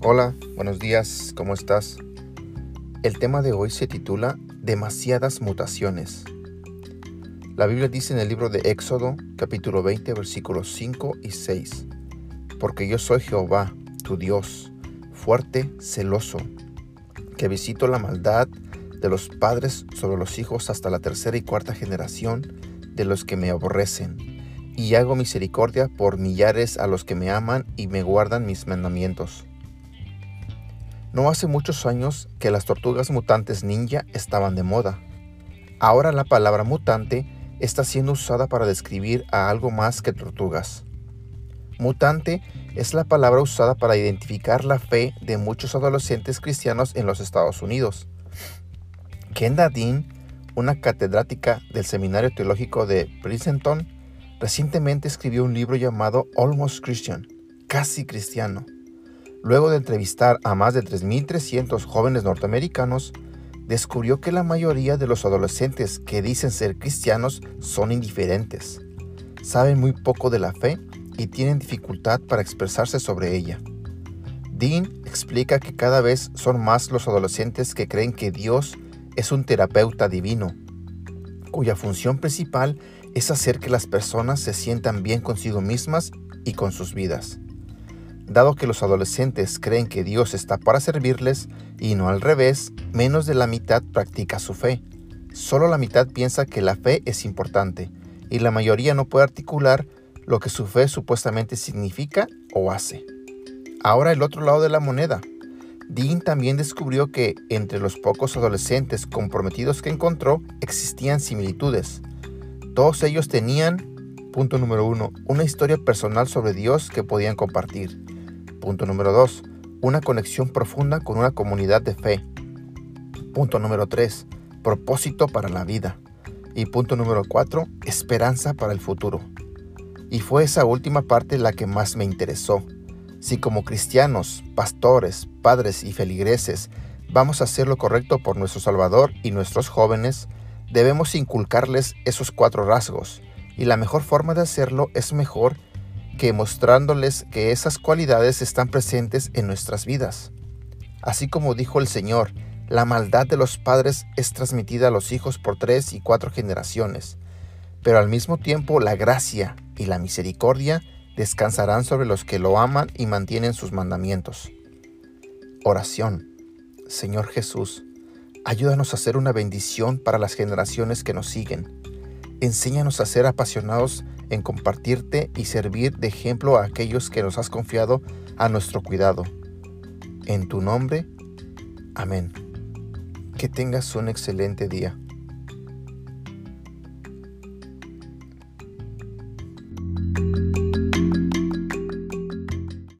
Hola, buenos días, ¿cómo estás? El tema de hoy se titula Demasiadas mutaciones. La Biblia dice en el libro de Éxodo, capítulo 20, versículos 5 y 6, Porque yo soy Jehová, tu Dios, fuerte, celoso, que visito la maldad de los padres sobre los hijos hasta la tercera y cuarta generación de los que me aborrecen y hago misericordia por millares a los que me aman y me guardan mis mandamientos. No hace muchos años que las tortugas mutantes ninja estaban de moda. Ahora la palabra mutante está siendo usada para describir a algo más que tortugas. Mutante es la palabra usada para identificar la fe de muchos adolescentes cristianos en los Estados Unidos. Kenda Dean, una catedrática del Seminario Teológico de Princeton, Recientemente escribió un libro llamado Almost Christian, casi cristiano. Luego de entrevistar a más de 3.300 jóvenes norteamericanos, descubrió que la mayoría de los adolescentes que dicen ser cristianos son indiferentes. Saben muy poco de la fe y tienen dificultad para expresarse sobre ella. Dean explica que cada vez son más los adolescentes que creen que Dios es un terapeuta divino, cuya función principal es hacer que las personas se sientan bien consigo mismas y con sus vidas. Dado que los adolescentes creen que Dios está para servirles y no al revés, menos de la mitad practica su fe. Solo la mitad piensa que la fe es importante y la mayoría no puede articular lo que su fe supuestamente significa o hace. Ahora el otro lado de la moneda. Dean también descubrió que entre los pocos adolescentes comprometidos que encontró existían similitudes. Todos ellos tenían, punto número uno, una historia personal sobre Dios que podían compartir. Punto número dos, una conexión profunda con una comunidad de fe. Punto número tres, propósito para la vida. Y punto número cuatro, esperanza para el futuro. Y fue esa última parte la que más me interesó. Si como cristianos, pastores, padres y feligreses vamos a hacer lo correcto por nuestro Salvador y nuestros jóvenes, Debemos inculcarles esos cuatro rasgos y la mejor forma de hacerlo es mejor que mostrándoles que esas cualidades están presentes en nuestras vidas. Así como dijo el Señor, la maldad de los padres es transmitida a los hijos por tres y cuatro generaciones, pero al mismo tiempo la gracia y la misericordia descansarán sobre los que lo aman y mantienen sus mandamientos. Oración. Señor Jesús, Ayúdanos a ser una bendición para las generaciones que nos siguen. Enséñanos a ser apasionados en compartirte y servir de ejemplo a aquellos que nos has confiado a nuestro cuidado. En tu nombre, amén. Que tengas un excelente día.